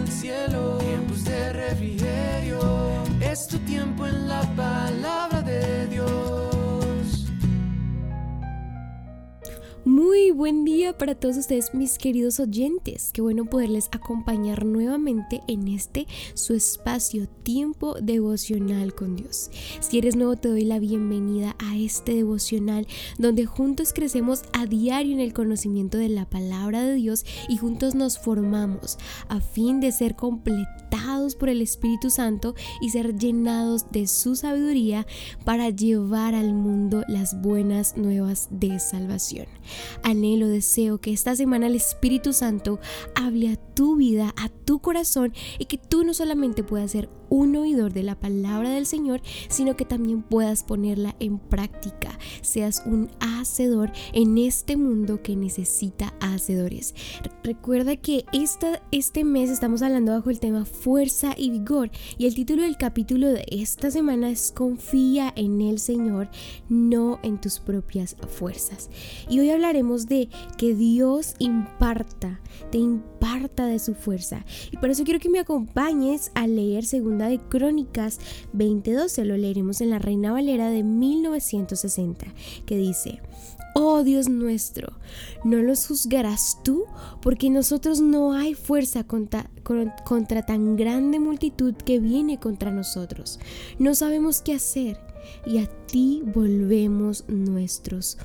el cielo, tiempos de refrigerio. Es tu tiempo en la palabra de Dios. Buen día para todos ustedes, mis queridos oyentes. Qué bueno poderles acompañar nuevamente en este su espacio, tiempo devocional con Dios. Si eres nuevo, te doy la bienvenida a este devocional donde juntos crecemos a diario en el conocimiento de la palabra de Dios y juntos nos formamos a fin de ser completados por el Espíritu Santo y ser llenados de su sabiduría para llevar al mundo las buenas nuevas de salvación. Anhelo, deseo que esta semana el Espíritu Santo hable a tu vida, a tu corazón y que tú no solamente puedas ser un oidor de la palabra del Señor, sino que también puedas ponerla en práctica, seas un hacedor en este mundo que necesita hacedores. Recuerda que esta, este mes estamos hablando bajo el tema fuerza y vigor y el título del capítulo de esta semana es Confía en el Señor, no en tus propias fuerzas. Y hoy hablaremos de que Dios imparta, te imparta de su fuerza. Y por eso quiero que me acompañes a leer según de Crónicas 2012, lo leeremos en la Reina Valera de 1960, que dice, Oh Dios nuestro, no los juzgarás tú, porque nosotros no hay fuerza contra, contra tan grande multitud que viene contra nosotros. No sabemos qué hacer y a ti volvemos nuestros.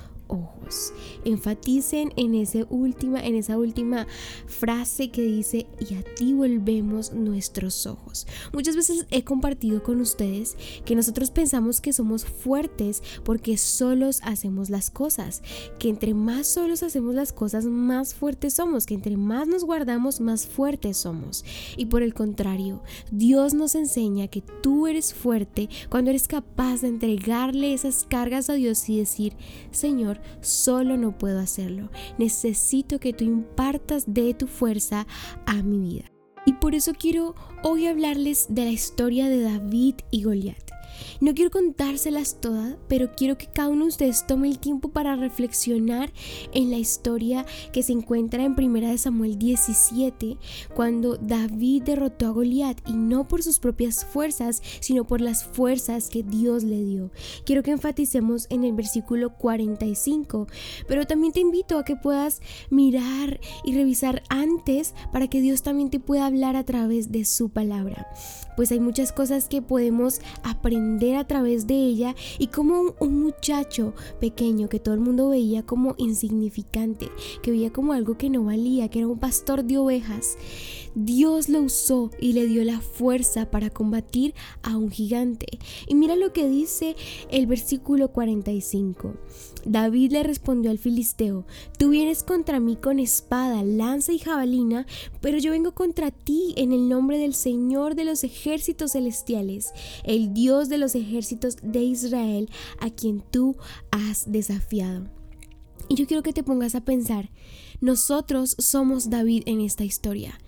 Enfaticen en, ese última, en esa última frase que dice, y a ti volvemos nuestros ojos. Muchas veces he compartido con ustedes que nosotros pensamos que somos fuertes porque solos hacemos las cosas, que entre más solos hacemos las cosas, más fuertes somos, que entre más nos guardamos, más fuertes somos. Y por el contrario, Dios nos enseña que tú eres fuerte cuando eres capaz de entregarle esas cargas a Dios y decir, Señor, solo no puedo hacerlo. Necesito que tú impartas de tu fuerza a mi vida. Y por eso quiero hoy hablarles de la historia de David y Goliat. No quiero contárselas todas, pero quiero que cada uno de ustedes tome el tiempo para reflexionar en la historia que se encuentra en 1 Samuel 17, cuando David derrotó a Goliat y no por sus propias fuerzas, sino por las fuerzas que Dios le dio. Quiero que enfaticemos en el versículo 45, pero también te invito a que puedas mirar y revisar antes para que Dios también te pueda hablar a través de su palabra. Pues hay muchas cosas que podemos aprender a través de ella y como un, muchacho pequeño que todo el mundo veía como insignificante, que veía como algo que no valía, que era un pastor de ovejas, Dios lo usó y le dio la fuerza para combatir a un gigante. Y mira lo que dice el versículo 45. David le respondió al filisteo, tú vienes contra mí con espada, lanza y jabalina, pero yo vengo contra ti en el nombre del Señor de los ejércitos celestiales, el Dios de los ejércitos de Israel, a quien tú has desafiado. Y yo quiero que te pongas a pensar, nosotros somos David en esta historia.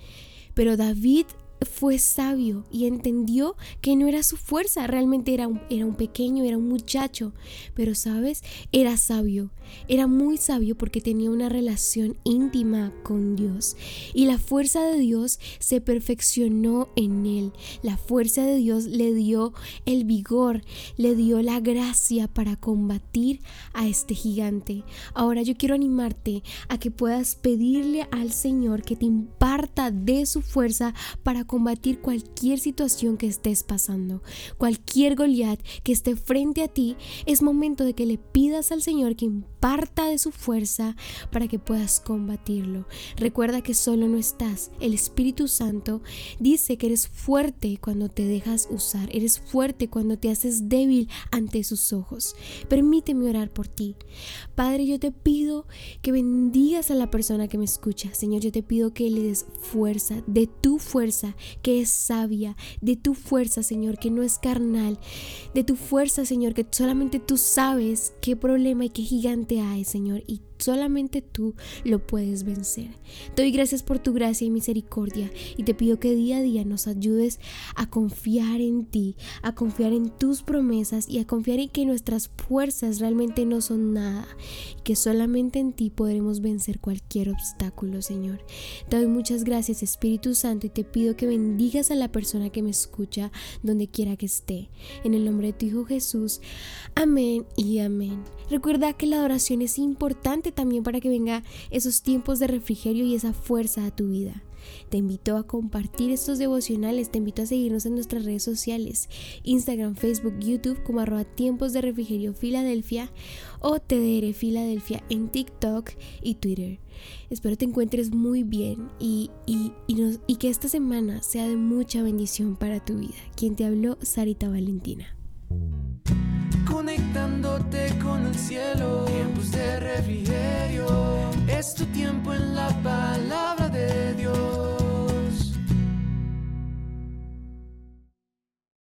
Pero David fue sabio y entendió que no era su fuerza, realmente era un, era un pequeño, era un muchacho, pero sabes, era sabio, era muy sabio porque tenía una relación íntima con Dios y la fuerza de Dios se perfeccionó en él, la fuerza de Dios le dio el vigor, le dio la gracia para combatir a este gigante. Ahora yo quiero animarte a que puedas pedirle al Señor que te imparta de su fuerza para combatir cualquier situación que estés pasando. Cualquier Goliat que esté frente a ti, es momento de que le pidas al Señor que imparta de su fuerza para que puedas combatirlo. Recuerda que solo no estás. El Espíritu Santo dice que eres fuerte cuando te dejas usar. Eres fuerte cuando te haces débil ante sus ojos. Permíteme orar por ti. Padre, yo te pido que bendigas a la persona que me escucha. Señor, yo te pido que le des fuerza, de tu fuerza, que es sabia, de tu fuerza, Señor, que no es carnal, de tu fuerza, Señor, que solamente tú sabes qué problema y qué gigante hay, Señor, y solamente tú lo puedes vencer. Te doy gracias por tu gracia y misericordia y te pido que día a día nos ayudes a confiar en ti, a confiar en tus promesas y a confiar en que nuestras fuerzas realmente no son nada y que solamente en ti podremos vencer cualquier obstáculo, Señor. Te doy muchas gracias, Espíritu Santo, y te pido que bendigas a la persona que me escucha donde quiera que esté. En el nombre de tu Hijo Jesús. Amén y amén. Recuerda que la adoración es importante también para que venga esos tiempos de refrigerio y esa fuerza a tu vida. Te invito a compartir estos devocionales, te invito a seguirnos en nuestras redes sociales, Instagram, Facebook, YouTube como tiempos de refrigerio Filadelfia o TDR Filadelfia en TikTok y Twitter. Espero te encuentres muy bien y, y, y que esta semana sea de mucha bendición para tu vida. Quien te habló, Sarita Valentina tiempo en la palabra